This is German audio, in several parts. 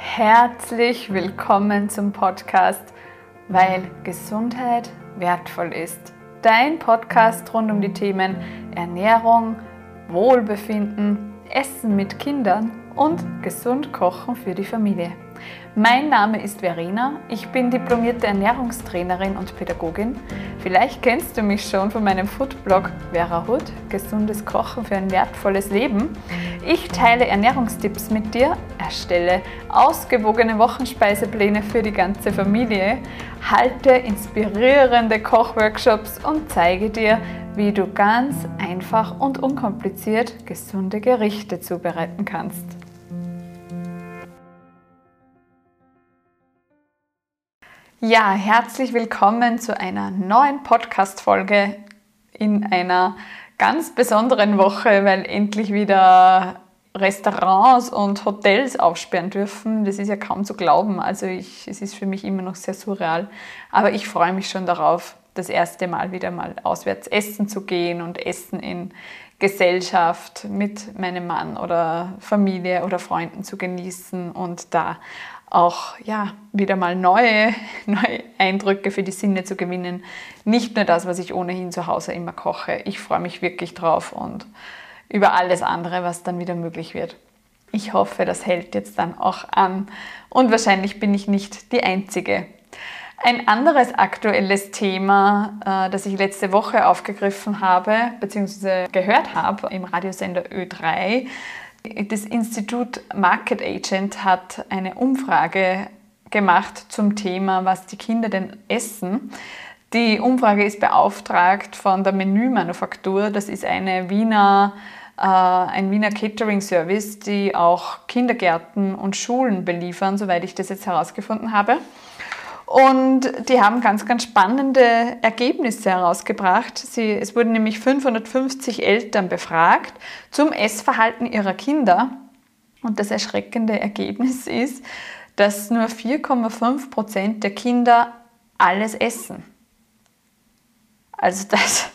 Herzlich willkommen zum Podcast, weil Gesundheit wertvoll ist. Dein Podcast rund um die Themen Ernährung, Wohlbefinden, Essen mit Kindern und gesund kochen für die Familie. Mein Name ist Verena, ich bin diplomierte Ernährungstrainerin und Pädagogin. Vielleicht kennst du mich schon von meinem Foodblog Vera Hood, gesundes Kochen für ein wertvolles Leben. Ich teile Ernährungstipps mit dir, erstelle ausgewogene Wochenspeisepläne für die ganze Familie, halte inspirierende Kochworkshops und zeige dir, wie du ganz einfach und unkompliziert gesunde Gerichte zubereiten kannst. Ja, herzlich willkommen zu einer neuen Podcast-Folge in einer ganz besonderen Woche, weil endlich wieder Restaurants und Hotels aufsperren dürfen. Das ist ja kaum zu glauben. Also ich, es ist für mich immer noch sehr surreal. Aber ich freue mich schon darauf, das erste Mal wieder mal auswärts essen zu gehen und essen in Gesellschaft mit meinem Mann oder Familie oder Freunden zu genießen und da auch ja, wieder mal neue, neue Eindrücke für die Sinne zu gewinnen. Nicht nur das, was ich ohnehin zu Hause immer koche. Ich freue mich wirklich drauf und über alles andere, was dann wieder möglich wird. Ich hoffe, das hält jetzt dann auch an und wahrscheinlich bin ich nicht die Einzige. Ein anderes aktuelles Thema, äh, das ich letzte Woche aufgegriffen habe bzw. gehört habe im Radiosender Ö3, das Institut Market Agent hat eine Umfrage gemacht zum Thema, was die Kinder denn essen. Die Umfrage ist beauftragt von der Menümanufaktur. Das ist eine Wiener, äh, ein Wiener Catering Service, die auch Kindergärten und Schulen beliefern, soweit ich das jetzt herausgefunden habe. Und die haben ganz, ganz spannende Ergebnisse herausgebracht. Sie, es wurden nämlich 550 Eltern befragt zum Essverhalten ihrer Kinder. Und das erschreckende Ergebnis ist, dass nur 4,5 Prozent der Kinder alles essen. Also das,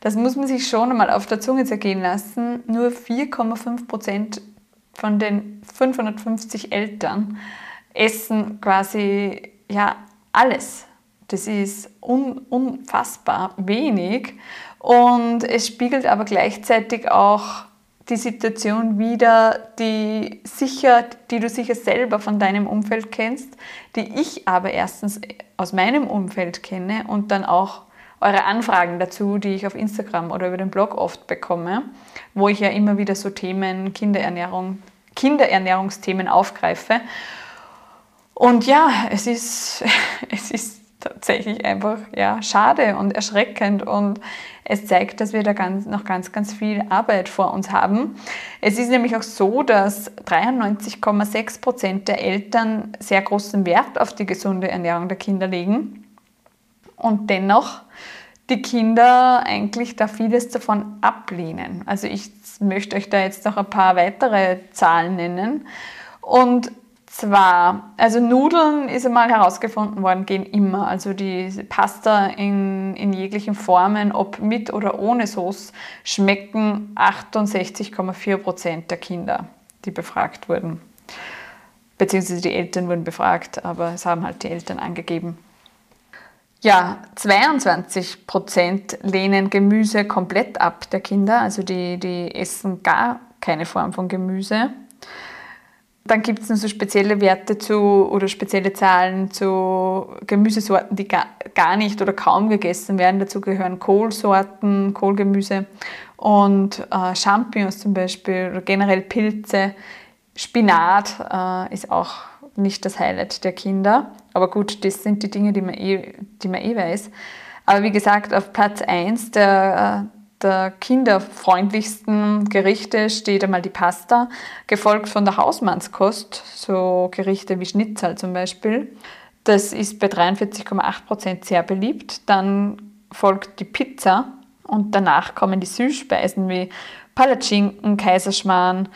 das muss man sich schon einmal auf der Zunge zergehen lassen. Nur 4,5 Prozent von den 550 Eltern essen quasi ja, alles. Das ist un unfassbar wenig und es spiegelt aber gleichzeitig auch die Situation wider, die, sicher, die du sicher selber von deinem Umfeld kennst, die ich aber erstens aus meinem Umfeld kenne und dann auch eure Anfragen dazu, die ich auf Instagram oder über den Blog oft bekomme, wo ich ja immer wieder so Themen Kinderernährung, Kinderernährungsthemen aufgreife. Und ja, es ist, es ist tatsächlich einfach ja, schade und erschreckend und es zeigt, dass wir da ganz, noch ganz, ganz viel Arbeit vor uns haben. Es ist nämlich auch so, dass 93,6 Prozent der Eltern sehr großen Wert auf die gesunde Ernährung der Kinder legen und dennoch die Kinder eigentlich da vieles davon ablehnen. Also ich möchte euch da jetzt noch ein paar weitere Zahlen nennen. Und zwar, also Nudeln ist einmal herausgefunden worden, gehen immer. Also die Pasta in, in jeglichen Formen, ob mit oder ohne Sauce, schmecken 68,4 Prozent der Kinder, die befragt wurden. Beziehungsweise die Eltern wurden befragt, aber es haben halt die Eltern angegeben. Ja, 22 Prozent lehnen Gemüse komplett ab der Kinder, also die, die essen gar keine Form von Gemüse. Dann gibt es noch so spezielle Werte zu oder spezielle Zahlen zu Gemüsesorten, die gar, nicht oder kaum gegessen werden. Dazu gehören Kohlsorten, Kohlgemüse und äh, Champignons zum Beispiel oder generell Pilze. Spinat äh, ist auch nicht das Highlight der Kinder. Aber gut, das sind die Dinge, die man eh, die man eh weiß. Aber wie gesagt, auf Platz 1 der äh, der kinderfreundlichsten Gerichte steht einmal die Pasta, gefolgt von der Hausmannskost, so Gerichte wie Schnitzel zum Beispiel. Das ist bei 43,8 Prozent sehr beliebt. Dann folgt die Pizza und danach kommen die Süßspeisen wie Palatschinken, Kaiserschmarrn.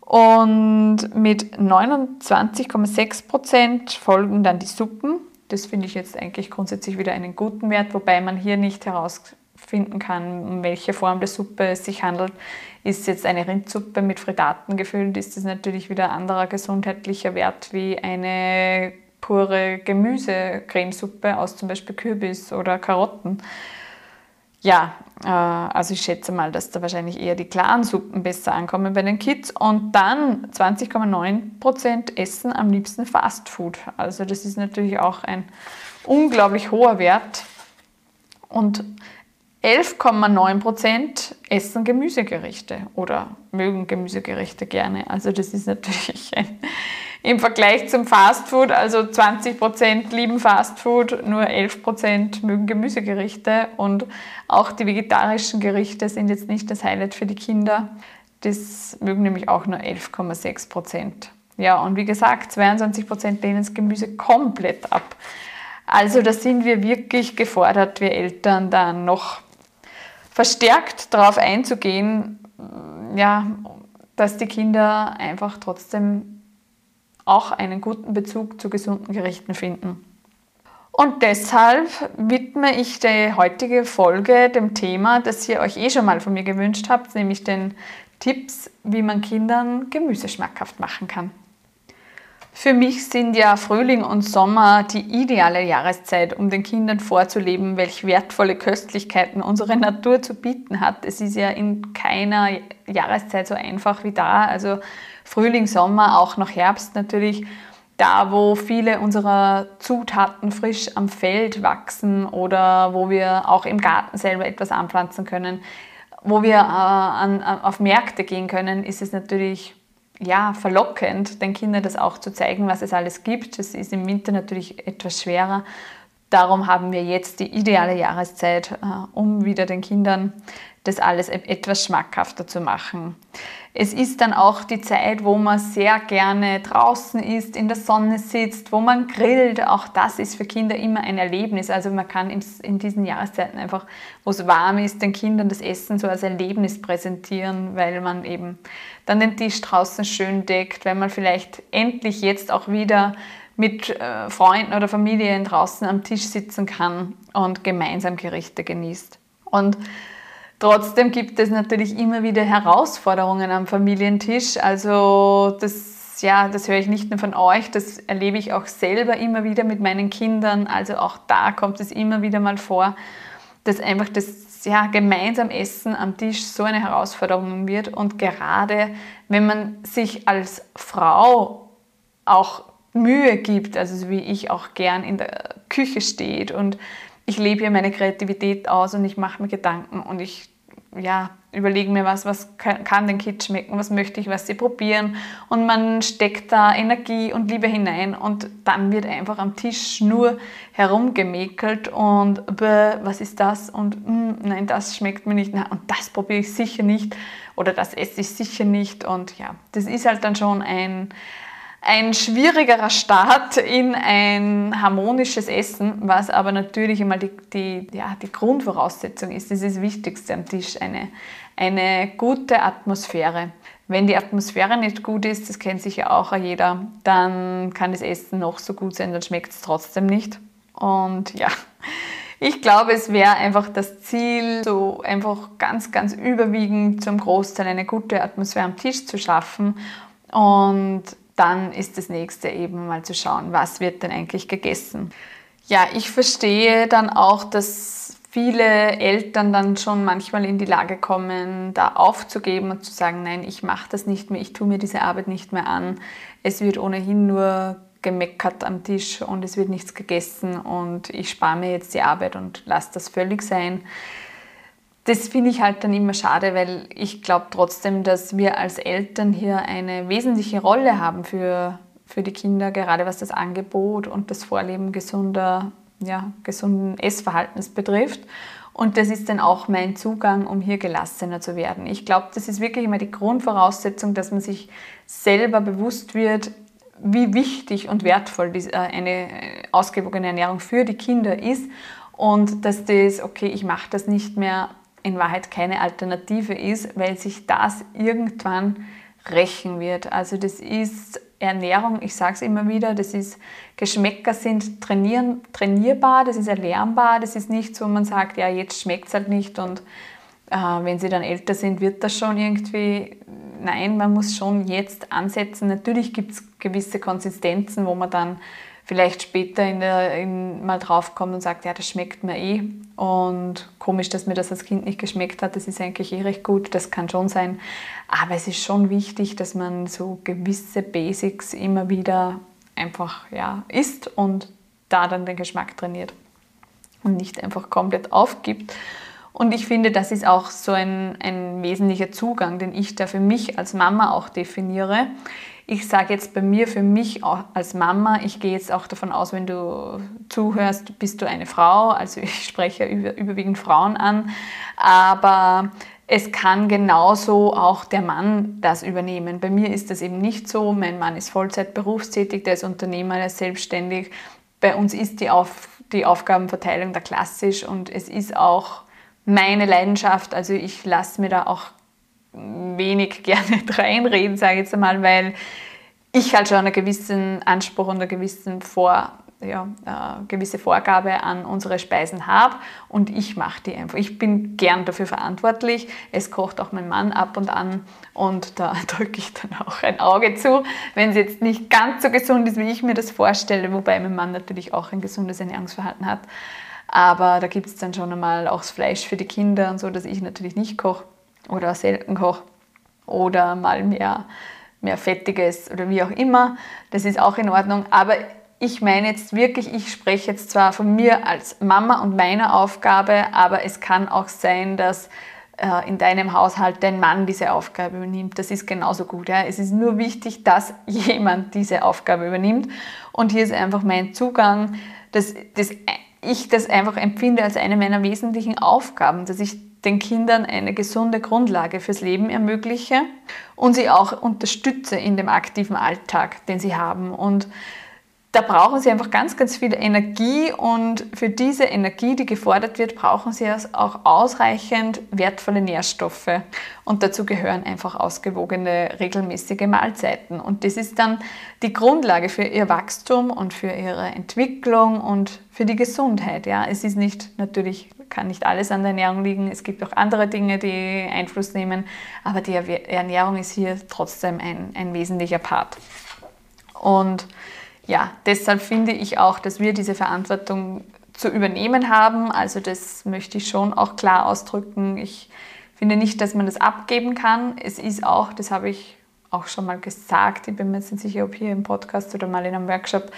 Und mit 29,6 Prozent folgen dann die Suppen. Das finde ich jetzt eigentlich grundsätzlich wieder einen guten Wert, wobei man hier nicht heraus finden kann, um welche Form der Suppe es sich handelt. Ist jetzt eine Rindsuppe mit Frittaten gefüllt, ist das natürlich wieder anderer gesundheitlicher Wert wie eine pure Gemüsecremesuppe aus zum Beispiel Kürbis oder Karotten. Ja, äh, also ich schätze mal, dass da wahrscheinlich eher die klaren Suppen besser ankommen bei den Kids. Und dann 20,9% essen am liebsten Fast Food. Also das ist natürlich auch ein unglaublich hoher Wert. Und 11,9% essen Gemüsegerichte oder mögen Gemüsegerichte gerne. Also das ist natürlich ein, im Vergleich zum Fastfood, also 20% lieben Fastfood, nur 11% mögen Gemüsegerichte und auch die vegetarischen Gerichte sind jetzt nicht das Highlight für die Kinder. Das mögen nämlich auch nur 11,6% Ja, und wie gesagt, 22% lehnen das Gemüse komplett ab. Also da sind wir wirklich gefordert, wir Eltern, dann noch verstärkt darauf einzugehen, ja, dass die Kinder einfach trotzdem auch einen guten Bezug zu gesunden Gerichten finden. Und deshalb widme ich die heutige Folge dem Thema, das ihr euch eh schon mal von mir gewünscht habt, nämlich den Tipps, wie man Kindern Gemüse schmackhaft machen kann. Für mich sind ja Frühling und Sommer die ideale Jahreszeit, um den Kindern vorzuleben, welch wertvolle Köstlichkeiten unsere Natur zu bieten hat. Es ist ja in keiner Jahreszeit so einfach wie da. Also Frühling, Sommer, auch noch Herbst natürlich. Da, wo viele unserer Zutaten frisch am Feld wachsen oder wo wir auch im Garten selber etwas anpflanzen können, wo wir äh, an, auf Märkte gehen können, ist es natürlich ja, verlockend, den Kindern das auch zu zeigen, was es alles gibt. Das ist im Winter natürlich etwas schwerer. Darum haben wir jetzt die ideale Jahreszeit, äh, um wieder den Kindern das alles e-, etwas schmackhafter zu machen. Es ist dann auch die Zeit, wo man sehr gerne draußen ist, in der Sonne sitzt, wo man grillt. Auch das ist für Kinder immer ein Erlebnis. Also man kann in diesen Jahreszeiten einfach, wo es warm ist, den Kindern das Essen so als Erlebnis präsentieren, weil man eben dann den Tisch draußen schön deckt, weil man vielleicht endlich jetzt auch wieder mit äh, Freunden oder Familien draußen am Tisch sitzen kann und gemeinsam Gerichte genießt. Und Trotzdem gibt es natürlich immer wieder Herausforderungen am Familientisch. Also das, ja, das höre ich nicht nur von euch, das erlebe ich auch selber immer wieder mit meinen Kindern. Also auch da kommt es immer wieder mal vor, dass einfach das ja, gemeinsam Essen am Tisch so eine Herausforderung wird. Und gerade wenn man sich als Frau auch Mühe gibt, also wie ich auch gern in der Küche steht und ich lebe hier meine Kreativität aus und ich mache mir Gedanken und ich ja, überlege mir was, was kann den Kids schmecken, was möchte ich, was sie probieren. Und man steckt da Energie und Liebe hinein und dann wird einfach am Tisch nur herumgemäkelt und was ist das? und mm, nein, das schmeckt mir nicht. Und das probiere ich sicher nicht oder das esse ich sicher nicht. Und ja, das ist halt dann schon ein, ein schwierigerer Start in ein harmonisches Essen, was aber natürlich immer die, die, ja, die Grundvoraussetzung ist. Das ist das Wichtigste am Tisch, eine, eine gute Atmosphäre. Wenn die Atmosphäre nicht gut ist, das kennt sicher auch jeder, dann kann das Essen noch so gut sein, dann schmeckt es trotzdem nicht. Und ja, ich glaube, es wäre einfach das Ziel, so einfach ganz, ganz überwiegend zum Großteil eine gute Atmosphäre am Tisch zu schaffen und dann ist das nächste eben mal zu schauen, was wird denn eigentlich gegessen. Ja, ich verstehe dann auch, dass viele Eltern dann schon manchmal in die Lage kommen, da aufzugeben und zu sagen, nein, ich mache das nicht mehr, ich tue mir diese Arbeit nicht mehr an. Es wird ohnehin nur gemeckert am Tisch und es wird nichts gegessen und ich spare mir jetzt die Arbeit und lasse das völlig sein das finde ich halt dann immer schade, weil ich glaube trotzdem, dass wir als Eltern hier eine wesentliche Rolle haben für, für die Kinder, gerade was das Angebot und das Vorleben gesunder, ja, gesunden Essverhaltens betrifft. Und das ist dann auch mein Zugang, um hier gelassener zu werden. Ich glaube, das ist wirklich immer die Grundvoraussetzung, dass man sich selber bewusst wird, wie wichtig und wertvoll äh, eine ausgewogene Ernährung für die Kinder ist und dass das, okay, ich mache das nicht mehr in Wahrheit keine Alternative ist, weil sich das irgendwann rächen wird. Also das ist Ernährung, ich sage es immer wieder, das ist, Geschmäcker sind trainieren, trainierbar, das ist erlernbar, das ist nicht so, man sagt, ja, jetzt schmeckt es halt nicht und äh, wenn sie dann älter sind, wird das schon irgendwie, nein, man muss schon jetzt ansetzen. Natürlich gibt es gewisse Konsistenzen, wo man dann vielleicht später in der, in, mal draufkommt und sagt, ja, das schmeckt mir eh. Und komisch, dass mir das als Kind nicht geschmeckt hat, das ist eigentlich eh recht gut, das kann schon sein. Aber es ist schon wichtig, dass man so gewisse Basics immer wieder einfach ja, isst und da dann den Geschmack trainiert und nicht einfach komplett aufgibt. Und ich finde, das ist auch so ein, ein wesentlicher Zugang, den ich da für mich als Mama auch definiere. Ich sage jetzt bei mir für mich als Mama, ich gehe jetzt auch davon aus, wenn du zuhörst, bist du eine Frau, also ich spreche über, überwiegend Frauen an, aber es kann genauso auch der Mann das übernehmen. Bei mir ist das eben nicht so. Mein Mann ist Vollzeit berufstätig, der ist Unternehmer, der ist selbstständig. Bei uns ist die, Auf, die Aufgabenverteilung da klassisch und es ist auch meine Leidenschaft. Also ich lasse mir da auch wenig gerne reinreden, sage ich jetzt einmal, weil ich halt schon einen gewissen Anspruch und eine gewissen Vor, ja, äh, gewisse Vorgabe an unsere Speisen habe und ich mache die einfach. Ich bin gern dafür verantwortlich. Es kocht auch mein Mann ab und an und da drücke ich dann auch ein Auge zu, wenn es jetzt nicht ganz so gesund ist, wie ich mir das vorstelle, wobei mein Mann natürlich auch ein gesundes Ernährungsverhalten hat. Aber da gibt es dann schon einmal auch das Fleisch für die Kinder und so, dass ich natürlich nicht koche oder selten koche oder mal mehr, mehr Fettiges oder wie auch immer. Das ist auch in Ordnung. Aber ich meine jetzt wirklich, ich spreche jetzt zwar von mir als Mama und meiner Aufgabe, aber es kann auch sein, dass äh, in deinem Haushalt dein Mann diese Aufgabe übernimmt. Das ist genauso gut. Ja? Es ist nur wichtig, dass jemand diese Aufgabe übernimmt. Und hier ist einfach mein Zugang, dass, dass ich das einfach empfinde als eine meiner wesentlichen Aufgaben, dass ich den Kindern eine gesunde Grundlage fürs Leben ermögliche und sie auch unterstütze in dem aktiven Alltag, den sie haben. Und da brauchen sie einfach ganz, ganz viel Energie und für diese Energie, die gefordert wird, brauchen sie auch ausreichend wertvolle Nährstoffe. Und dazu gehören einfach ausgewogene, regelmäßige Mahlzeiten. Und das ist dann die Grundlage für ihr Wachstum und für ihre Entwicklung und für die Gesundheit. Ja, es ist nicht natürlich kann nicht alles an der Ernährung liegen. Es gibt auch andere Dinge, die Einfluss nehmen, aber die Ernährung ist hier trotzdem ein, ein wesentlicher Part. Und ja, deshalb finde ich auch, dass wir diese Verantwortung zu übernehmen haben. Also das möchte ich schon auch klar ausdrücken. Ich finde nicht, dass man das abgeben kann. Es ist auch, das habe ich auch schon mal gesagt, ich bin mir jetzt nicht sicher, ob hier im Podcast oder mal in einem Workshop,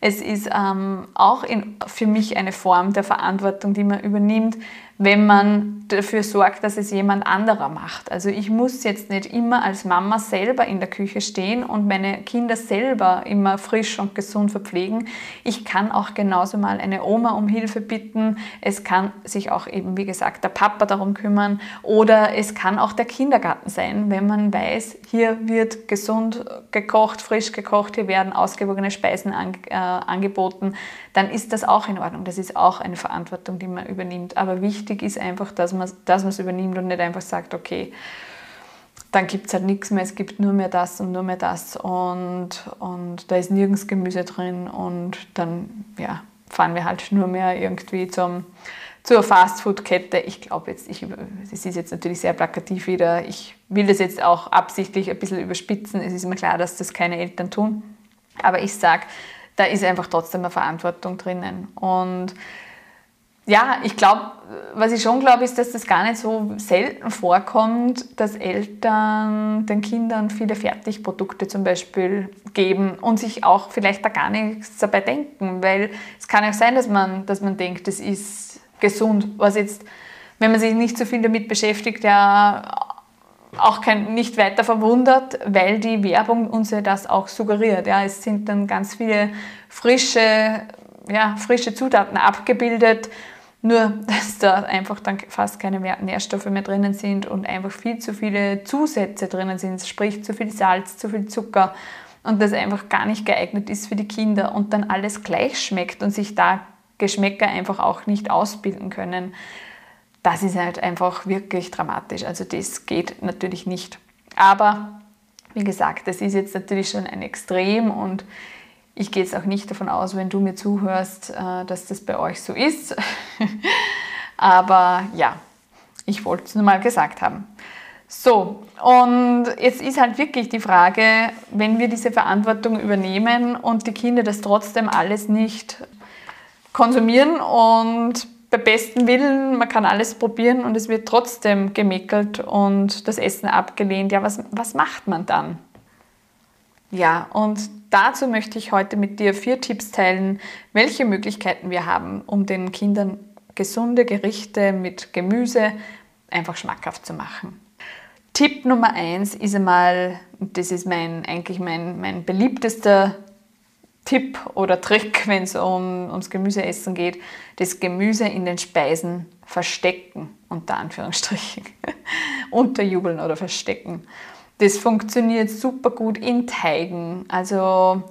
es ist ähm, auch in, für mich eine Form der Verantwortung, die man übernimmt, wenn man dafür sorgt, dass es jemand anderer macht. Also ich muss jetzt nicht immer als Mama selber in der Küche stehen und meine Kinder selber immer frisch und gesund verpflegen. Ich kann auch genauso mal eine Oma um Hilfe bitten. Es kann sich auch eben, wie gesagt, der Papa darum kümmern oder es kann auch der Kindergarten sein, wenn man weiß, hier wird gesund gekocht, frisch gekocht, hier werden ausgewogene Speisen an, äh, angeboten, dann ist das auch in Ordnung. Das ist auch eine Verantwortung, die man übernimmt. Aber wichtig ist einfach, dass man es übernimmt und nicht einfach sagt, okay, dann gibt es halt nichts mehr, es gibt nur mehr das und nur mehr das und, und da ist nirgends Gemüse drin und dann ja, fahren wir halt nur mehr irgendwie zum, zur Fastfood-Kette. Ich glaube jetzt, ich, das ist jetzt natürlich sehr plakativ wieder, ich will das jetzt auch absichtlich ein bisschen überspitzen, es ist mir klar, dass das keine Eltern tun, aber ich sage, da ist einfach trotzdem eine Verantwortung drinnen. Und ja, ich glaube, was ich schon glaube, ist, dass das gar nicht so selten vorkommt, dass Eltern den Kindern viele Fertigprodukte zum Beispiel geben und sich auch vielleicht da gar nichts dabei denken, weil es kann ja sein, dass man, dass man denkt, das ist gesund, was jetzt, wenn man sich nicht so viel damit beschäftigt, ja auch kein, nicht weiter verwundert, weil die Werbung uns ja das auch suggeriert. Ja, es sind dann ganz viele frische, ja, frische Zutaten abgebildet, nur, dass da einfach dann fast keine Nährstoffe mehr drinnen sind und einfach viel zu viele Zusätze drinnen sind, sprich zu viel Salz, zu viel Zucker und das einfach gar nicht geeignet ist für die Kinder und dann alles gleich schmeckt und sich da Geschmäcker einfach auch nicht ausbilden können. Das ist halt einfach wirklich dramatisch. Also das geht natürlich nicht. Aber Wie gesagt, das ist jetzt natürlich schon ein Extrem und ich gehe jetzt auch nicht davon aus, wenn du mir zuhörst, äh, dass das bei euch so ist. Aber ja, ich wollte es nur mal gesagt haben. So, und jetzt ist halt wirklich die Frage, wenn wir diese Verantwortung übernehmen und die Kinder das trotzdem alles nicht konsumieren und bei bestem Willen, man kann alles probieren und es wird trotzdem gemeckelt und das Essen abgelehnt, ja, was, was macht man dann? Ja, und dazu möchte ich heute mit dir vier Tipps teilen, welche Möglichkeiten wir haben, um den Kindern gesunde Gerichte mit Gemüse einfach schmackhaft zu machen. Tipp Nummer eins ist einmal, das ist mein, eigentlich mein, mein beliebtester Tipp oder Trick, wenn es um, ums Gemüseessen geht, das Gemüse in den Speisen verstecken, unter Anführungsstrichen. Unterjubeln oder verstecken. Das funktioniert super gut in Teigen. Also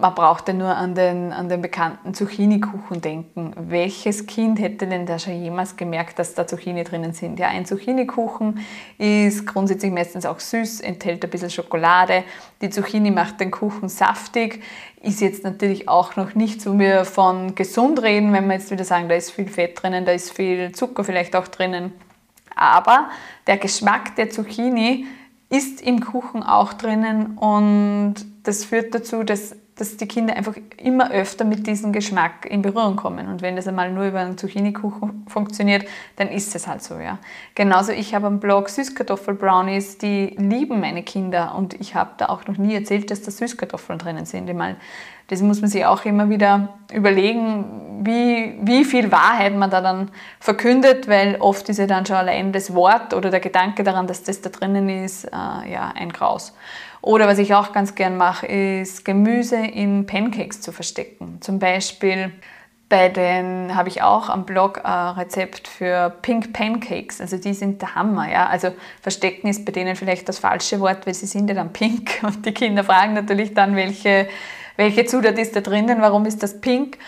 man braucht ja nur an den, an den bekannten Zucchini-Kuchen denken. Welches Kind hätte denn da schon jemals gemerkt, dass da Zucchini drinnen sind? Ja, ein Zucchini-Kuchen ist grundsätzlich meistens auch süß, enthält ein bisschen Schokolade. Die Zucchini macht den Kuchen saftig. Ist jetzt natürlich auch noch nicht, wo wir von gesund reden, wenn wir jetzt wieder sagen, da ist viel Fett drinnen, da ist viel Zucker vielleicht auch drinnen. Aber der Geschmack der Zucchini ist im Kuchen auch drinnen und das führt dazu, dass dass die Kinder einfach immer öfter mit diesem Geschmack in Berührung kommen. Und wenn das einmal nur über einen Zucchini-Kuchen funktioniert, dann ist es halt so, ja. Genauso, ich habe am Blog Süßkartoffel-Brownies, die lieben meine Kinder und ich habe da auch noch nie erzählt, dass da Süßkartoffeln drinnen sind. Ich meine, das muss man sich auch immer wieder überlegen, wie, wie viel Wahrheit man da dann verkündet, weil oft ist ja dann schon allein das Wort oder der Gedanke daran, dass das da drinnen ist, äh, ja, ein Graus. Oder was ich auch ganz gern mache, ist Gemüse in Pancakes zu verstecken. Zum Beispiel bei den habe ich auch am Blog ein Rezept für Pink Pancakes. Also die sind der Hammer. Ja? Also verstecken ist bei denen vielleicht das falsche Wort, weil sie sind ja dann pink. Und die Kinder fragen natürlich dann, welche, welche Zutat ist da drinnen, warum ist das pink?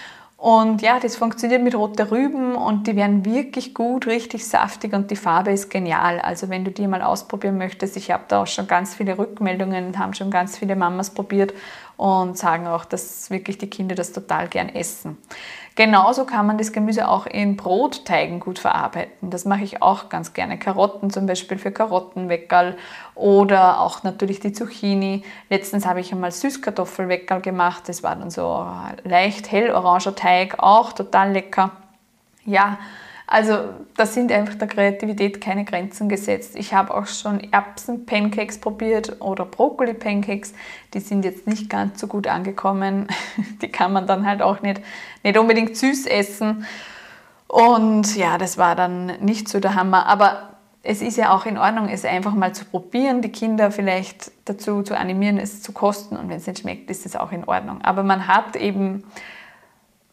Und ja, das funktioniert mit roten Rüben und die werden wirklich gut, richtig saftig und die Farbe ist genial. Also wenn du die mal ausprobieren möchtest, ich habe da auch schon ganz viele Rückmeldungen, haben schon ganz viele Mamas probiert und sagen auch, dass wirklich die Kinder das total gern essen. Genauso kann man das Gemüse auch in Brotteigen gut verarbeiten. Das mache ich auch ganz gerne. Karotten zum Beispiel für Karottenweckerl oder auch natürlich die Zucchini. Letztens habe ich einmal Süßkartoffelweckerl gemacht. Das war dann so leicht helloranger Teig, auch total lecker. Ja, also da sind einfach der Kreativität keine Grenzen gesetzt. Ich habe auch schon Erbsen-Pancakes probiert oder Brokkoli-Pancakes. Die sind jetzt nicht ganz so gut angekommen. Die kann man dann halt auch nicht, nicht unbedingt süß essen. Und ja, das war dann nicht so der Hammer. Aber es ist ja auch in Ordnung, es einfach mal zu probieren, die Kinder vielleicht dazu zu animieren, es zu kosten. Und wenn es nicht schmeckt, ist es auch in Ordnung. Aber man hat eben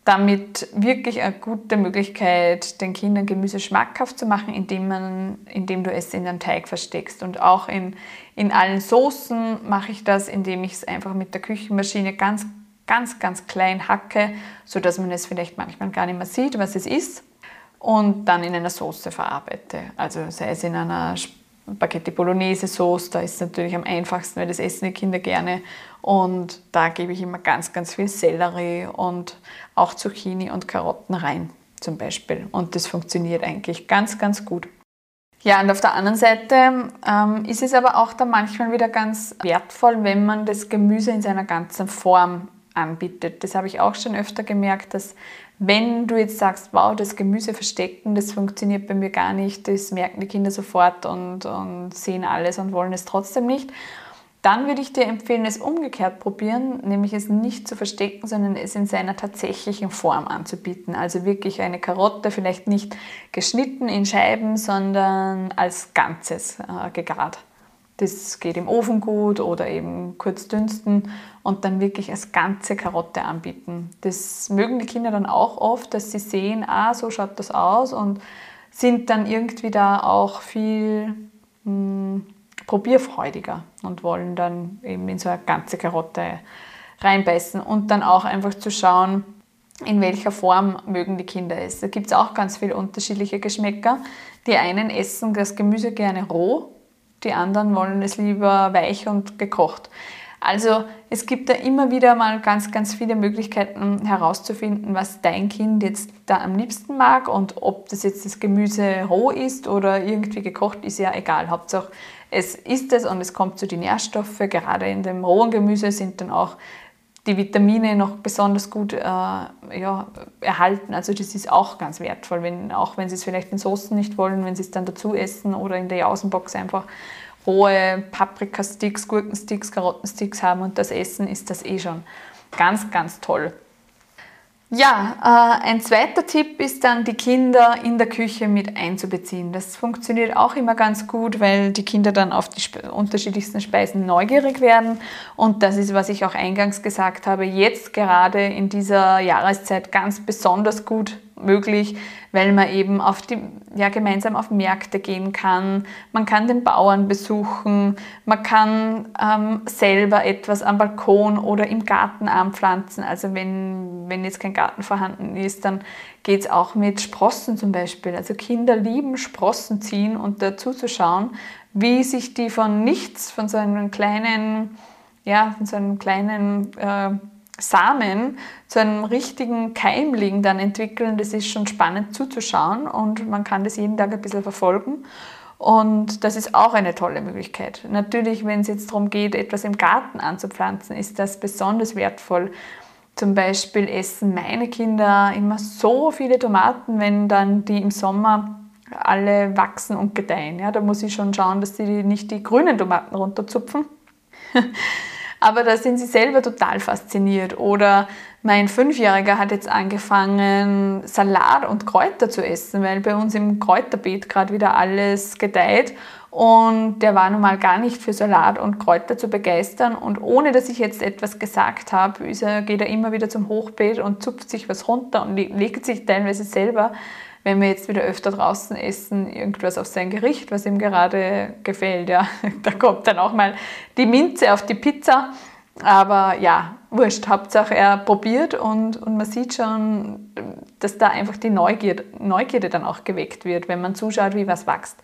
damit wirklich eine gute Möglichkeit, den Kindern Gemüse schmackhaft zu machen, indem, man, indem du es in den Teig versteckst. Und auch in, in allen Soßen mache ich das, indem ich es einfach mit der Küchenmaschine ganz, ganz, ganz klein hacke, sodass man es vielleicht manchmal gar nicht mehr sieht, was es ist. Und dann in einer Soße verarbeite. Also sei es in einer Spaghetti Bolognese Sauce, da ist es natürlich am einfachsten, weil das essen die Kinder gerne. Und da gebe ich immer ganz, ganz viel Sellerie und auch Zucchini und Karotten rein zum Beispiel. Und das funktioniert eigentlich ganz, ganz gut. Ja, und auf der anderen Seite ähm, ist es aber auch dann manchmal wieder ganz wertvoll, wenn man das Gemüse in seiner ganzen Form anbietet. Das habe ich auch schon öfter gemerkt, dass wenn du jetzt sagst, wow, das Gemüse verstecken, das funktioniert bei mir gar nicht, das merken die Kinder sofort und, und sehen alles und wollen es trotzdem nicht. Dann würde ich dir empfehlen, es umgekehrt probieren, nämlich es nicht zu verstecken, sondern es in seiner tatsächlichen Form anzubieten. Also wirklich eine Karotte, vielleicht nicht geschnitten in Scheiben, sondern als Ganzes äh, gegart. Das geht im Ofen gut oder eben kurz dünsten und dann wirklich als ganze Karotte anbieten. Das mögen die Kinder dann auch oft, dass sie sehen, ah, so schaut das aus und sind dann irgendwie da auch viel mh, hm, probierfreudiger und wollen dann eben in so eine ganze Karotte reinbeißen und dann auch einfach zu schauen, in welcher Form mögen die Kinder es. Da gibt es auch ganz viele unterschiedliche Geschmäcker. Die einen essen das Gemüse gerne roh, die anderen wollen es lieber weich und gekocht. Also es gibt da immer wieder mal ganz, ganz viele Möglichkeiten herauszufinden, was dein Kind jetzt da am liebsten mag und ob das jetzt das Gemüse roh ist oder irgendwie gekocht, ist ja egal. Hauptsache es ist es und es kommt zu den Nährstoffen. Gerade in dem rohen Gemüse sind dann auch die Vitamine noch besonders gut äh, ja, erhalten. Also das ist auch ganz wertvoll, wenn, auch wenn Sie es vielleicht in Soßen nicht wollen, wenn Sie es dann dazu essen oder in der Jausenbox einfach rohe Paprikasticks, Gurkensticks, Karottensticks haben und das essen, ist das eh schon ganz, ganz toll. Ja, äh, ein zweiter Tipp ist dann, die Kinder in der Küche mit einzubeziehen. Das funktioniert auch immer ganz gut, weil die Kinder dann auf die unterschiedlichsten Speisen neugierig werden. Und das ist, was ich auch eingangs gesagt habe, jetzt gerade in dieser Jahreszeit ganz besonders gut möglich, weil man eben auf die, ja, gemeinsam auf Märkte gehen kann. Man kann den Bauern besuchen, man kann ähm, selber etwas am Balkon oder im Garten anpflanzen. Also wenn, wenn jetzt kein Garten vorhanden ist, dann geht es auch mit Sprossen zum Beispiel. Also Kinder lieben Sprossen ziehen und dazu zu schauen, wie sich die von nichts, von so einem kleinen, ja, von so einem kleinen äh, Samen zu einem richtigen Keimling dann entwickeln, das ist schon spannend zuzuschauen und man kann das jeden Tag ein bisschen verfolgen. Und das ist auch eine tolle Möglichkeit. Natürlich, wenn es jetzt darum geht, etwas im Garten anzupflanzen, ist das besonders wertvoll. Zum Beispiel essen meine Kinder immer so viele Tomaten, wenn dann die im Sommer alle wachsen und gedeihen. Ja, da muss ich schon schauen, dass sie nicht die grünen Tomaten runterzupfen. Aber da sind sie selber total fasziniert. Oder mein Fünfjähriger hat jetzt angefangen, Salat und Kräuter zu essen, weil bei uns im Kräuterbeet gerade wieder alles gedeiht. Und der war nun mal gar nicht für Salat und Kräuter zu begeistern. Und ohne dass ich jetzt etwas gesagt habe, geht er immer wieder zum Hochbeet und zupft sich was runter und legt sich teilweise selber wenn wir jetzt wieder öfter draußen essen, irgendwas auf sein Gericht, was ihm gerade gefällt. Ja. Da kommt dann auch mal die Minze auf die Pizza. Aber ja, wurscht, Hauptsache er probiert und, und man sieht schon, dass da einfach die Neugierde, Neugierde dann auch geweckt wird, wenn man zuschaut, wie was wächst.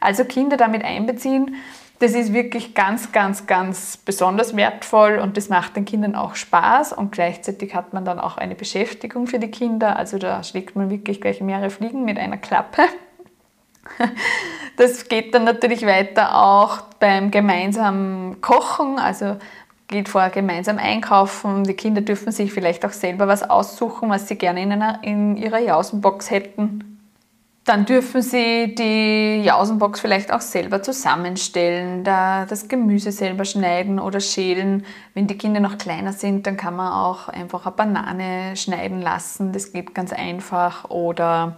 Also Kinder damit einbeziehen, das ist wirklich ganz, ganz, ganz besonders wertvoll und das macht den Kindern auch Spaß und gleichzeitig hat man dann auch eine Beschäftigung für die Kinder. Also da schlägt man wirklich gleich mehrere Fliegen mit einer Klappe. Das geht dann natürlich weiter auch beim gemeinsamen Kochen, also geht vorher gemeinsam einkaufen. Die Kinder dürfen sich vielleicht auch selber was aussuchen, was sie gerne in, einer, in ihrer Jausenbox hätten. Dann dürfen Sie die Jausenbox vielleicht auch selber zusammenstellen, da das Gemüse selber schneiden oder schälen. Wenn die Kinder noch kleiner sind, dann kann man auch einfach eine Banane schneiden lassen. Das geht ganz einfach. Oder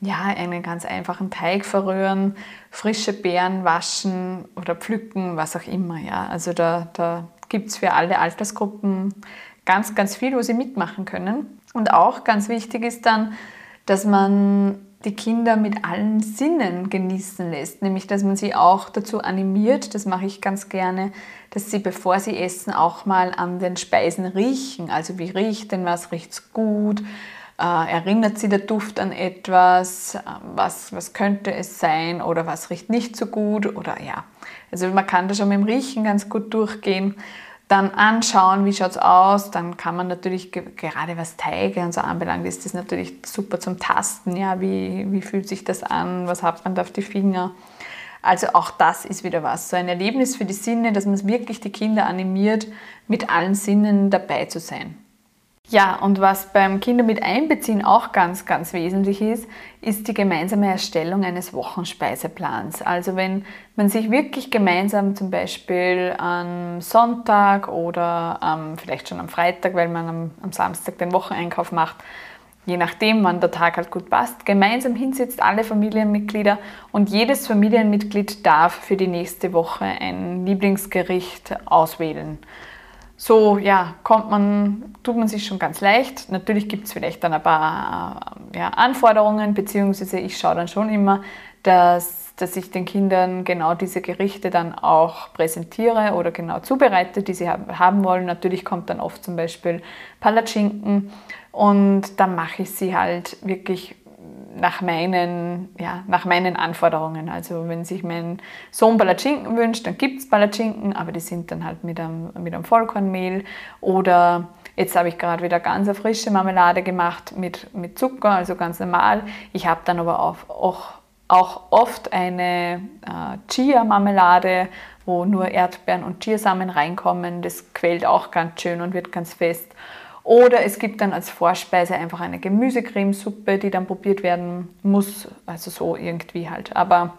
ja, einen ganz einfachen Teig verrühren, frische Beeren waschen oder pflücken, was auch immer. Ja. Also da, da gibt es für alle Altersgruppen ganz, ganz viel, wo sie mitmachen können. Und auch ganz wichtig ist dann, dass man die Kinder mit allen Sinnen genießen lässt, nämlich dass man sie auch dazu animiert, das mache ich ganz gerne, dass sie, bevor sie essen, auch mal an den Speisen riechen. Also wie riecht denn was, riecht es gut? Äh, erinnert sie der Duft an etwas? Was, was könnte es sein? Oder was riecht nicht so gut? Oder ja, also man kann da schon mit dem Riechen ganz gut durchgehen dann anschauen, wie schaut es aus. Dann kann man natürlich, gerade was Teige und so anbelangt, ist das natürlich super zum Tasten. Ja, wie, wie fühlt sich das an? Was hat man da auf die Finger? Also auch das ist wieder was. So ein Erlebnis für die Sinne, dass man wirklich die Kinder animiert, mit allen Sinnen dabei zu sein. Ja, und was beim Kinder mit Einbeziehen auch ganz, ganz wesentlich ist, ist die gemeinsame Erstellung eines Wochenspeiseplans. Also wenn man sich wirklich gemeinsam zum Beispiel am Sonntag oder ähm, vielleicht schon am Freitag, weil man am, am Samstag den Wocheneinkauf macht, je nachdem, wann der Tag halt gut passt, gemeinsam hinsetzt, alle Familienmitglieder und jedes Familienmitglied darf für die nächste Woche ein Lieblingsgericht auswählen so ja, kommt man, tut man sich schon ganz leicht. Natürlich gibt es vielleicht dann ein paar äh, ja, Anforderungen, beziehungsweise ich schaue dann schon immer, dass, dass ich den Kindern genau diese Gerichte dann auch präsentiere oder genau zubereite, die sie haben wollen. Natürlich kommt dann oft zum Beispiel Palatschinken und dann mache ich sie halt wirklich nach meinen, ja, nach meinen Anforderungen. Also wenn sich mein Sohn Palatschinken wünscht, dann gibt es Palatschinken, aber die sind dann halt mit einem, mit einem Vollkornmehl. Oder jetzt habe ich gerade wieder ganz eine frische Marmelade gemacht mit, mit Zucker, also ganz normal. Ich habe dann aber auch, auch, auch oft eine äh, Chia-Marmelade, wo nur Erdbeeren und Chiasamen reinkommen. Das quält auch ganz schön und wird ganz fest. Oder es gibt dann als Vorspeise einfach eine Gemüsecremesuppe, die dann probiert werden muss. Also so irgendwie halt. Aber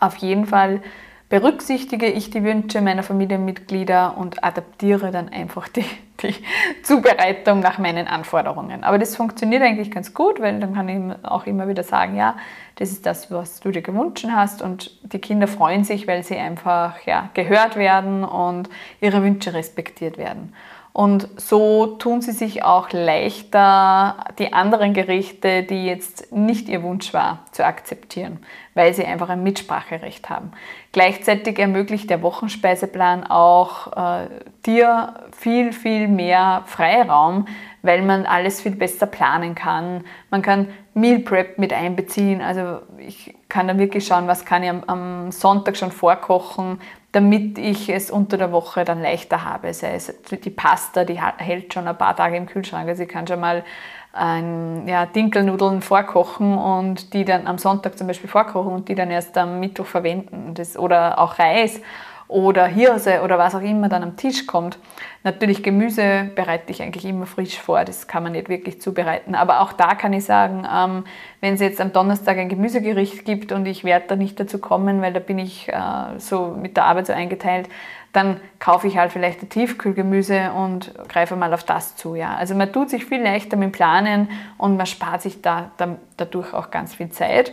auf jeden Fall berücksichtige ich die Wünsche meiner Familienmitglieder und adaptiere dann einfach die, die Zubereitung nach meinen Anforderungen. Aber das funktioniert eigentlich ganz gut, weil dann kann ich auch immer wieder sagen, ja, das ist das, was du dir gewünscht hast und die Kinder freuen sich, weil sie einfach ja, gehört werden und ihre Wünsche respektiert werden. Und so tun sie sich auch leichter, die anderen Gerichte, die jetzt nicht ihr Wunsch war, zu akzeptieren, weil sie einfach ein Mitspracherecht haben. Gleichzeitig ermöglicht der Wochenspeiseplan auch äh, dir viel, viel mehr Freiraum, weil man alles viel besser planen kann. Man kann Meal Prep mit einbeziehen. Also ich kann dann wirklich schauen, was kann ich am, am Sonntag schon vorkochen, damit ich es unter der Woche dann leichter habe. Sei es die Pasta, die hält schon ein paar Tage im Kühlschrank. Also ich kann schon mal ein, ja, Dinkelnudeln vorkochen und die dann am Sonntag zum Beispiel vorkochen und die dann erst am Mittwoch verwenden. Das, oder auch Reis oder Hirse oder was auch immer dann am Tisch kommt. Natürlich Gemüse bereite ich eigentlich immer frisch vor, das kann man nicht wirklich zubereiten. Aber auch da kann ich sagen, ähm, wenn es jetzt am Donnerstag ein Gemüsegericht gibt und ich werde da nicht dazu kommen, weil da bin ich äh, so mit der Arbeit so eingeteilt, dann kaufe ich halt vielleicht ein Tiefkühlgemüse und greife mal auf das zu. Ja. Also man tut sich viel leichter mit Planen und man spart sich da, da dadurch auch ganz viel Zeit.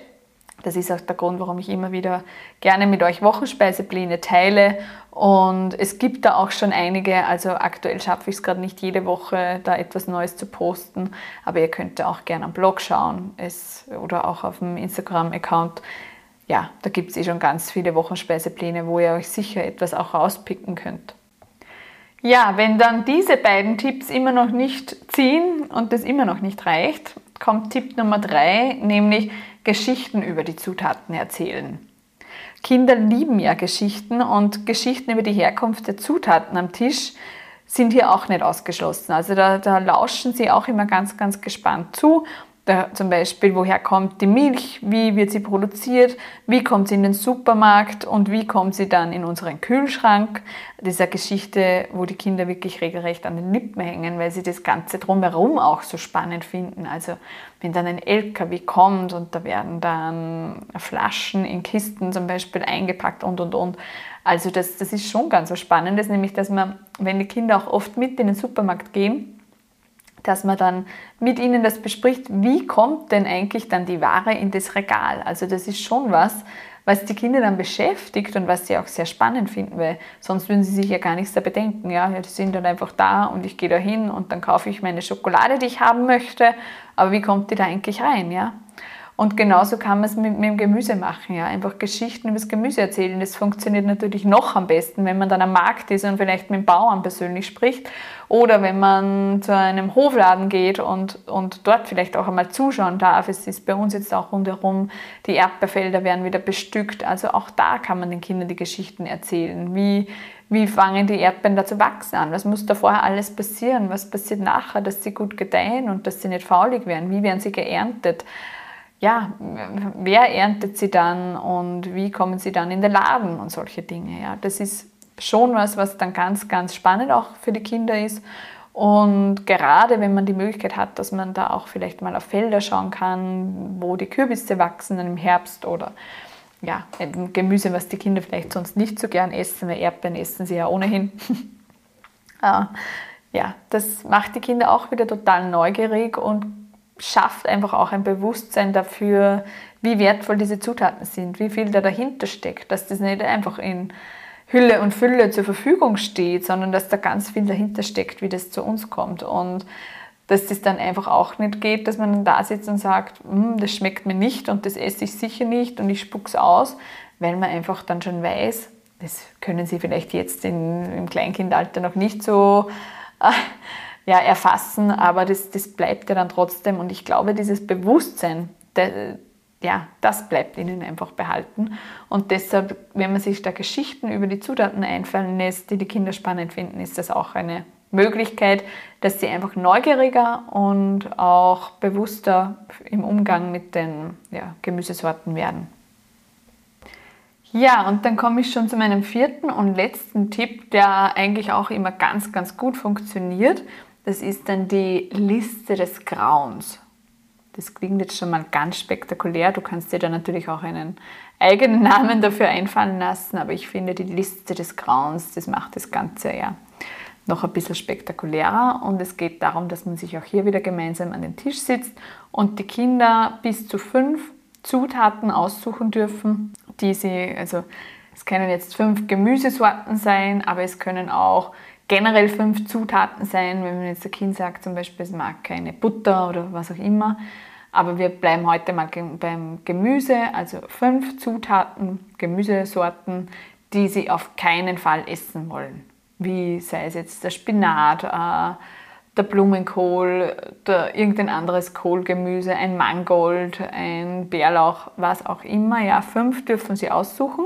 Das ist auch der Grund, warum ich immer wieder gerne mit euch Wochenspeisepläne teile. Und es gibt da auch schon einige, also aktuell schaffe ich es gerade nicht jede Woche, da etwas Neues zu posten, aber ihr könnt auch gerne am Blog schauen es, oder auch auf dem Instagram-Account. Ja, da gibt es eh schon ganz viele Wochenspeisepläne, wo ihr euch sicher etwas auch rauspicken könnt. Ja, wenn dann diese beiden Tipps immer noch nicht ziehen und das immer noch nicht reicht, kommt Tipp Nummer drei, nämlich Geschichten über die Zutaten erzählen. Kinder lieben ja Geschichten und Geschichten über die Herkunft der Zutaten am Tisch sind hier auch nicht ausgeschlossen. Also da, da lauschen sie auch immer ganz, ganz gespannt zu da, zum Beispiel, woher kommt die Milch, wie wird sie produziert, wie kommt sie in den Supermarkt und wie kommt sie dann in unseren Kühlschrank. Das ist eine Geschichte, wo die Kinder wirklich regelrecht an den Lippen hängen, weil sie das Ganze drumherum auch so spannend finden. Also wenn dann ein LKW kommt und da werden dann Flaschen in Kisten zum Beispiel eingepackt und und und. Also das, das ist schon ganz was Spannendes, nämlich dass man, wenn die Kinder auch oft mit in den Supermarkt gehen, dass man dann mit ihnen das bespricht, wie kommt denn eigentlich dann die Ware in das Regal. Also das ist schon was, was die Kinder dann beschäftigt und was sie auch sehr spannend finden, weil sonst würden sie sich ja gar nichts da bedenken. Ja, die sind dann einfach da und ich gehe da hin und dann kaufe ich meine Schokolade, die ich haben möchte, aber wie kommt die da eigentlich rein? Ja? Und genauso kann man es mit, mit, dem Gemüse machen, ja. Einfach Geschichten über das Gemüse erzählen. Das funktioniert natürlich noch am besten, wenn man dann am Markt ist und vielleicht mit dem Bauern persönlich spricht. Oder wenn man zu einem Hofladen geht und, und dort vielleicht auch einmal zuschauen darf. Es ist bei uns jetzt auch rundherum, die Erdbeerfelder werden wieder bestückt. Also auch da kann man den Kindern die Geschichten erzählen. Wie, wie fangen die Erdbeeren da zu wachsen an? Was muss da vorher alles passieren? Was passiert nachher, dass sie gut gedeihen und dass sie nicht faulig werden? Wie werden sie geerntet? Ja, wer erntet sie dann und wie kommen sie dann in den Laden und solche Dinge. Ja, das ist schon was, was dann ganz, ganz spannend auch für die Kinder ist. Und gerade wenn man die Möglichkeit hat, dass man da auch vielleicht mal auf Felder schauen kann, wo die Kürbisse wachsen im Herbst oder ja, Gemüse, was die Kinder vielleicht sonst nicht so gern essen, weil Erdbeeren essen sie ja ohnehin. Ah, ja, das macht die Kinder auch wieder total neugierig und schafft einfach auch ein Bewusstsein dafür, wie wertvoll diese Zutaten sind, wie viel da dahinter steckt, dass das nicht einfach in Hülle und Fülle zur Verfügung steht, sondern dass da ganz viel dahinter steckt, wie das zu uns kommt. Und dass das dann einfach auch nicht geht, dass man dann da sitzt und sagt, hm, das schmeckt mir nicht und das esse ich sicher nicht und ich spuck's aus, weil man einfach dann schon weiß, das können Sie vielleicht jetzt in, im Kleinkindalter noch nicht so ja, erfassen, aber das, das bleibt ja dann trotzdem. Und ich glaube, dieses Bewusstsein de, ja, das bleibt ihnen einfach behalten. Und deshalb, wenn man sich da Geschichten über die Zutaten einfallen lässt, die die Kinder spannend finden, ist das auch eine Möglichkeit, dass sie einfach neugieriger und auch bewusster im Umgang mit den ja, Gemüsesorten werden. Ja, und dann komme ich schon zu meinem vierten und letzten Tipp, der eigentlich auch immer ganz, ganz gut funktioniert. Das ist dann die Liste des Grauens. Das klingt jetzt schon mal ganz spektakulär. Du kannst dir da natürlich auch einen eigenen Namen dafür einfallen lassen, aber ich finde die Liste des Grauens, das macht das Ganze ja noch ein bisschen spektakulärer und es geht darum, dass man sich auch hier wieder gemeinsam an den Tisch sitzt und die Kinder bis zu fünf Zutaten aussuchen dürfen, die sie, also es können jetzt fünf Gemüsesorten sein, aber es können auch generell fünf Zutaten sein, wenn man jetzt ein Kind sagt, zum Beispiel, es mag keine Butter oder was auch immer. Aber wir bleiben heute mal beim Gemüse, also fünf Zutaten, Gemüsesorten, die sie auf keinen Fall essen wollen wie sei es jetzt der Spinat, äh, der Blumenkohl, der, irgendein anderes Kohlgemüse, ein Mangold, ein Bärlauch, was auch immer. Ja, fünf dürfen Sie aussuchen.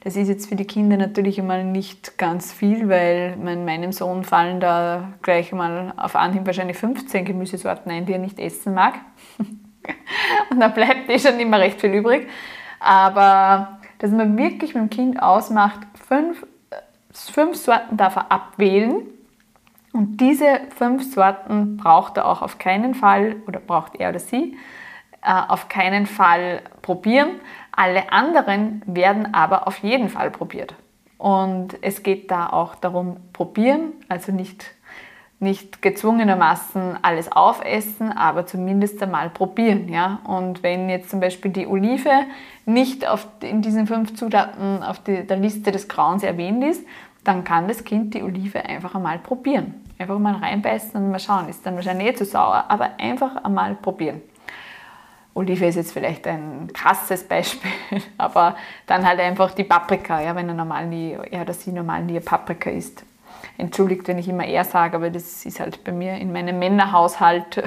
Das ist jetzt für die Kinder natürlich immer nicht ganz viel, weil meinem Sohn fallen da gleich mal auf Anhieb wahrscheinlich 15 Gemüsesorten ein, die er nicht essen mag. Und da bleibt eh schon immer recht viel übrig. Aber dass man wirklich mit dem Kind ausmacht, fünf fünf Sorten darf er abwählen. Und diese fünf Sorten braucht er auch auf keinen Fall, oder braucht er oder sie, äh, auf keinen Fall probieren. Alle anderen werden aber auf jeden Fall probiert. Und es geht da auch darum, probieren, also nicht, nicht gezwungenermaßen alles aufessen, aber zumindest einmal probieren. Ja? Und wenn jetzt zum Beispiel die Olive nicht auf, in diesen fünf Zutaten auf die, der Liste des Grauens erwähnt ist, dann kann das Kind die Olive einfach einmal probieren. Einfach mal reinbeißen und mal schauen. Ist dann wahrscheinlich eh zu sauer, aber einfach einmal probieren. Olive ist jetzt vielleicht ein krasses Beispiel, aber dann halt einfach die Paprika, ja, wenn er normal nie, er oder sie normal nie Paprika isst. Entschuldigt, wenn ich immer er sage, aber das ist halt bei mir in meinem Männerhaushalt,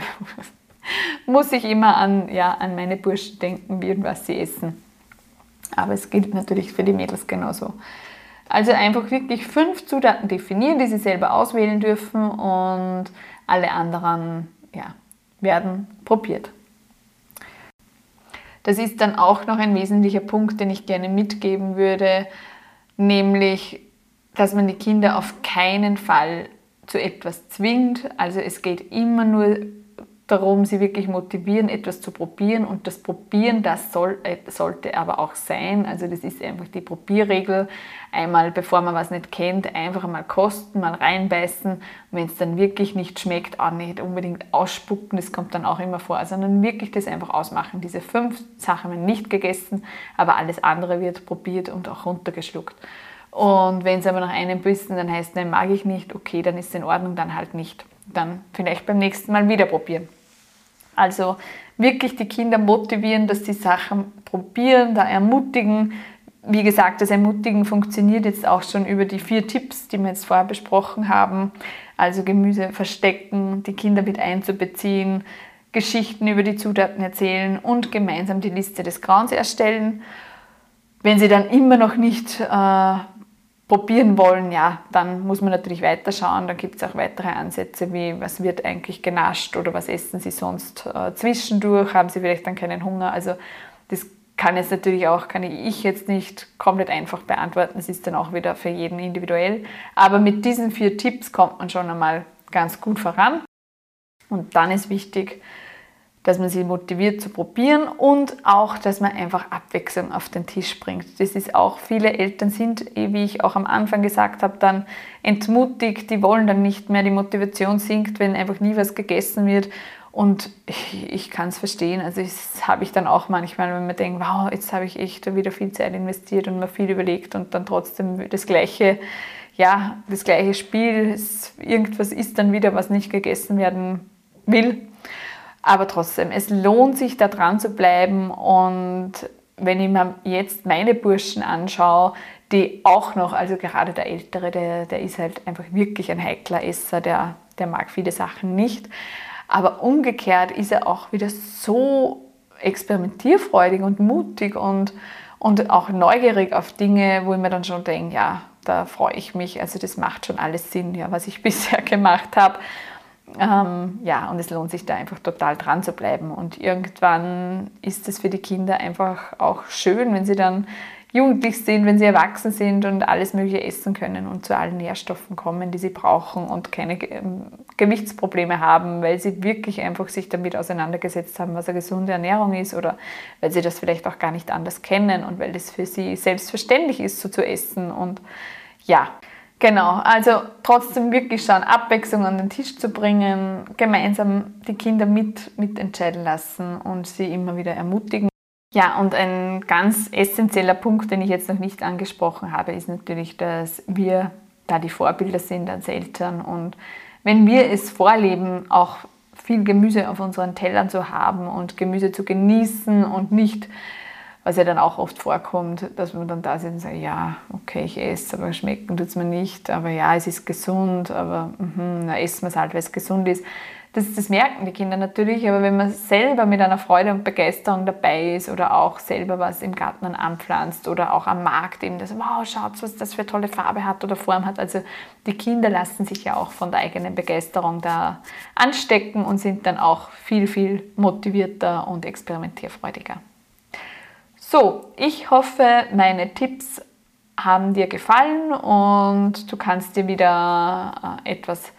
muss ich immer an, ja, an meine Burschen denken, wie und was sie essen. Aber es gilt natürlich für die Mädels genauso. Also einfach wirklich fünf Zutaten definieren, die Sie selber auswählen dürfen und alle anderen ja, werden probiert. Das ist dann auch noch ein wesentlicher Punkt, den ich gerne mitgeben würde, nämlich, dass man die Kinder auf keinen Fall zu etwas zwingt. Also es geht immer nur darum, sie wirklich motivieren, etwas zu probieren. Und das Probieren, das soll, äh, sollte aber auch sein. Also das ist einfach die Probierregel. Einmal, bevor man was nicht kennt, einfach mal kosten, mal reinbeißen. Wenn es dann wirklich nicht schmeckt, auch nicht unbedingt ausspucken, das kommt dann auch immer vor, sondern wirklich das einfach ausmachen. Diese fünf Sachen werden nicht gegessen, aber alles andere wird probiert und auch runtergeschluckt. Und wenn es aber nach einem Bissen dann heißt, nein, mag ich nicht, okay, dann ist es in Ordnung, dann halt nicht. Dann vielleicht beim nächsten Mal wieder probieren. Also wirklich die Kinder motivieren, dass sie Sachen probieren, da ermutigen. Wie gesagt, das Ermutigen funktioniert jetzt auch schon über die vier Tipps, die wir jetzt vorher besprochen haben. Also Gemüse verstecken, die Kinder mit einzubeziehen, Geschichten über die Zutaten erzählen und gemeinsam die Liste des Grauens erstellen. Wenn sie dann immer noch nicht äh, probieren wollen, ja, dann muss man natürlich weiterschauen. Da gibt es auch weitere Ansätze, wie was wird eigentlich genascht oder was essen sie sonst äh, zwischendurch, haben sie vielleicht dann keinen Hunger. Also das kann jetzt natürlich auch, kann ich jetzt nicht komplett einfach beantworten. Das ist dann auch wieder für jeden individuell. Aber mit diesen vier Tipps kommt man schon einmal ganz gut voran. Und dann ist wichtig, dass man sie motiviert zu probieren und auch, dass man einfach Abwechslung auf den Tisch bringt. Das ist auch, viele Eltern sind, eh, wie ich auch am Anfang gesagt habe, dann entmutigt, die wollen dann nicht mehr, die Motivation sinkt, wenn einfach nie was gegessen wird. Und ich, ich kann es verstehen, also das habe ich dann auch manchmal, wenn man denkt, wow, jetzt habe ich echt wieder viel Zeit investiert und mir viel überlegt und dann trotzdem das gleiche, ja, das gleiche Spiel, irgendwas ist dann wieder, was nicht gegessen werden will aber trotzdem, es lohnt sich da dran zu bleiben und wenn ich mir jetzt meine Burschen anschaue, die auch noch, also gerade der Ältere, der, der ist halt einfach wirklich ein heikler Esser, der, der mag viele Sachen nicht. Aber umgekehrt ist er auch wieder so experimentierfreudig und mutig und, und auch neugierig auf Dinge, wo ich mir dann schon denke, ja, da freue ich mich. Also das macht schon alles Sinn, ja, was ich bisher gemacht habe. Ähm, ja, und es lohnt sich da einfach total dran zu bleiben. Und irgendwann ist es für die Kinder einfach auch schön, wenn sie dann jugendlich sind, wenn sie erwachsen sind und alles Mögliche essen können und zu allen Nährstoffen kommen, die sie brauchen und keine ähm, Gewichtsprobleme haben, weil sie wirklich einfach sich damit auseinandergesetzt haben, was eine gesunde Ernährung ist oder weil sie das vielleicht auch gar nicht anders kennen und weil das für sie selbstverständlich ist, so zu essen. Und ja, genau, also trotzdem wirklich schauen, Abwechslung an den Tisch zu bringen, gemeinsam die Kinder mit, mitentscheiden lassen und sie immer wieder ermutigen. Ja, und ein ganz essentieller Punkt, den ich jetzt noch nicht angesprochen habe, ist natürlich, dass wir da die Vorbilder sind als Eltern. Und wenn wir es vorleben, auch viel Gemüse auf unseren Tellern zu haben und Gemüse zu genießen und nicht, was ja dann auch oft vorkommt, dass man dann da sitzt und sagt, ja, okay, ich esse, aber schmecken tut es mir nicht, aber ja, es ist gesund, aber mh, na, essen wir es halt, weil es gesund ist das, das merken die Kinder natürlich, aber wenn man selber mit einer Freude und Begeisterung dabei ist oder auch selber was im Garten anpflanzt oder auch am Markt eben das, wow, schaut, was das für tolle Farbe hat oder Form hat. Also die Kinder lassen sich ja auch von der eigenen Begeisterung da anstecken und sind dann auch viel, viel motivierter und experimentierfreudiger. So, ich hoffe, meine Tipps haben dir gefallen und du kannst dir wieder äh, etwas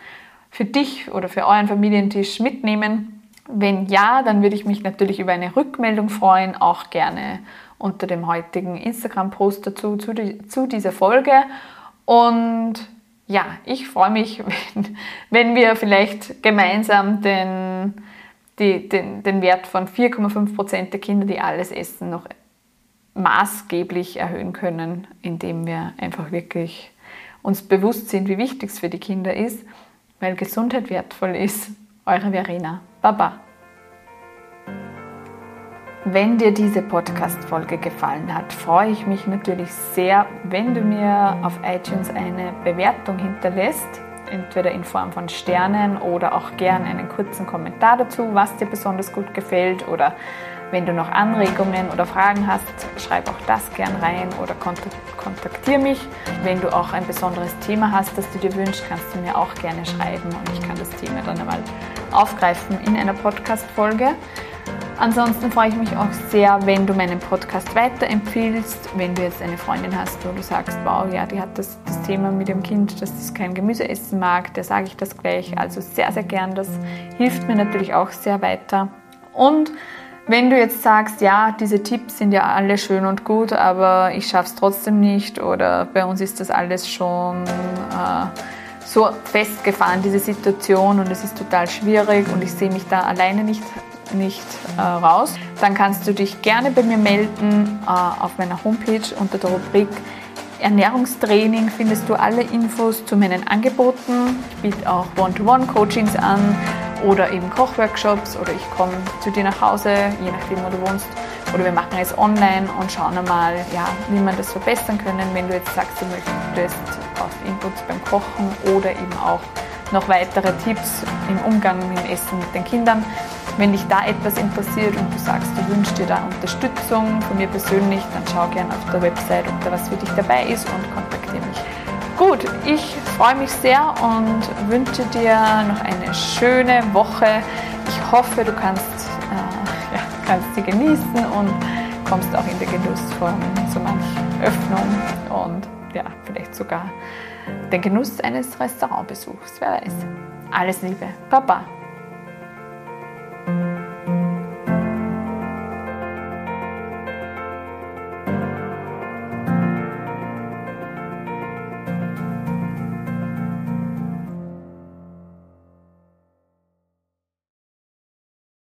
für dich oder für euren Familientisch mitnehmen? Wenn ja, dann würde ich mich natürlich über eine Rückmeldung freuen, auch gerne unter dem heutigen Instagram-Post dazu zu, zu, dieser Folge. Und ja, ich freue mich, wenn, wenn wir vielleicht gemeinsam den, die, den, den Wert von 4,5 Prozent der Kinder, die alles essen, noch maßgeblich erhöhen können, indem wir einfach wirklich uns bewusst sind, wie wichtig es für die Kinder ist weil Gesundheit wertvoll ist. Eure Verena. Baba. Wenn dir diese Podcast-Folge gefallen hat, freue ich mich natürlich sehr, wenn du mir auf iTunes eine Bewertung hinterlässt, entweder in Form von Sternen oder auch gern einen kurzen Kommentar dazu, was dir besonders gut gefällt oder wenn du noch Anregungen oder Fragen hast, schreib auch das gern rein oder kontaktiere mich. Wenn du auch ein besonderes Thema hast, das du dir wünschst, kannst du mir auch gerne schreiben und ich kann das Thema dann einmal aufgreifen in einer Podcast-Folge. Ansonsten freue ich mich auch sehr, wenn du meinen Podcast weiterempfiehlst, wenn du jetzt eine Freundin hast, wo du sagst, wow, ja, die hat das, das Thema mit dem Kind, dass es kein Gemüse essen mag, der sage ich das gleich. Also sehr, sehr gern. Das hilft mir natürlich auch sehr weiter. Und wenn du jetzt sagst, ja, diese Tipps sind ja alle schön und gut, aber ich schaffe es trotzdem nicht oder bei uns ist das alles schon äh, so festgefahren, diese Situation und es ist total schwierig und ich sehe mich da alleine nicht, nicht äh, raus, dann kannst du dich gerne bei mir melden äh, auf meiner Homepage unter der Rubrik Ernährungstraining findest du alle Infos zu meinen Angeboten. Ich biete auch One-to-One-Coachings an oder eben Kochworkshops oder ich komme zu dir nach Hause, je nachdem, wo du wohnst. Oder wir machen es online und schauen einmal, ja, wie man das verbessern können, wenn du jetzt sagst, du möchtest auf Inputs beim Kochen oder eben auch noch weitere Tipps im Umgang mit dem Essen mit den Kindern. Wenn dich da etwas interessiert und du sagst, du wünschst dir da Unterstützung von mir persönlich, dann schau gerne auf der Website, ob da was für dich dabei ist und mich. Gut, ich freue mich sehr und wünsche dir noch eine schöne Woche. Ich hoffe, du kannst, äh, ja, kannst sie genießen und kommst auch in den Genuss von so manch Öffnung und ja, vielleicht sogar den Genuss eines Restaurantbesuchs. Wer weiß. Alles Liebe. Baba.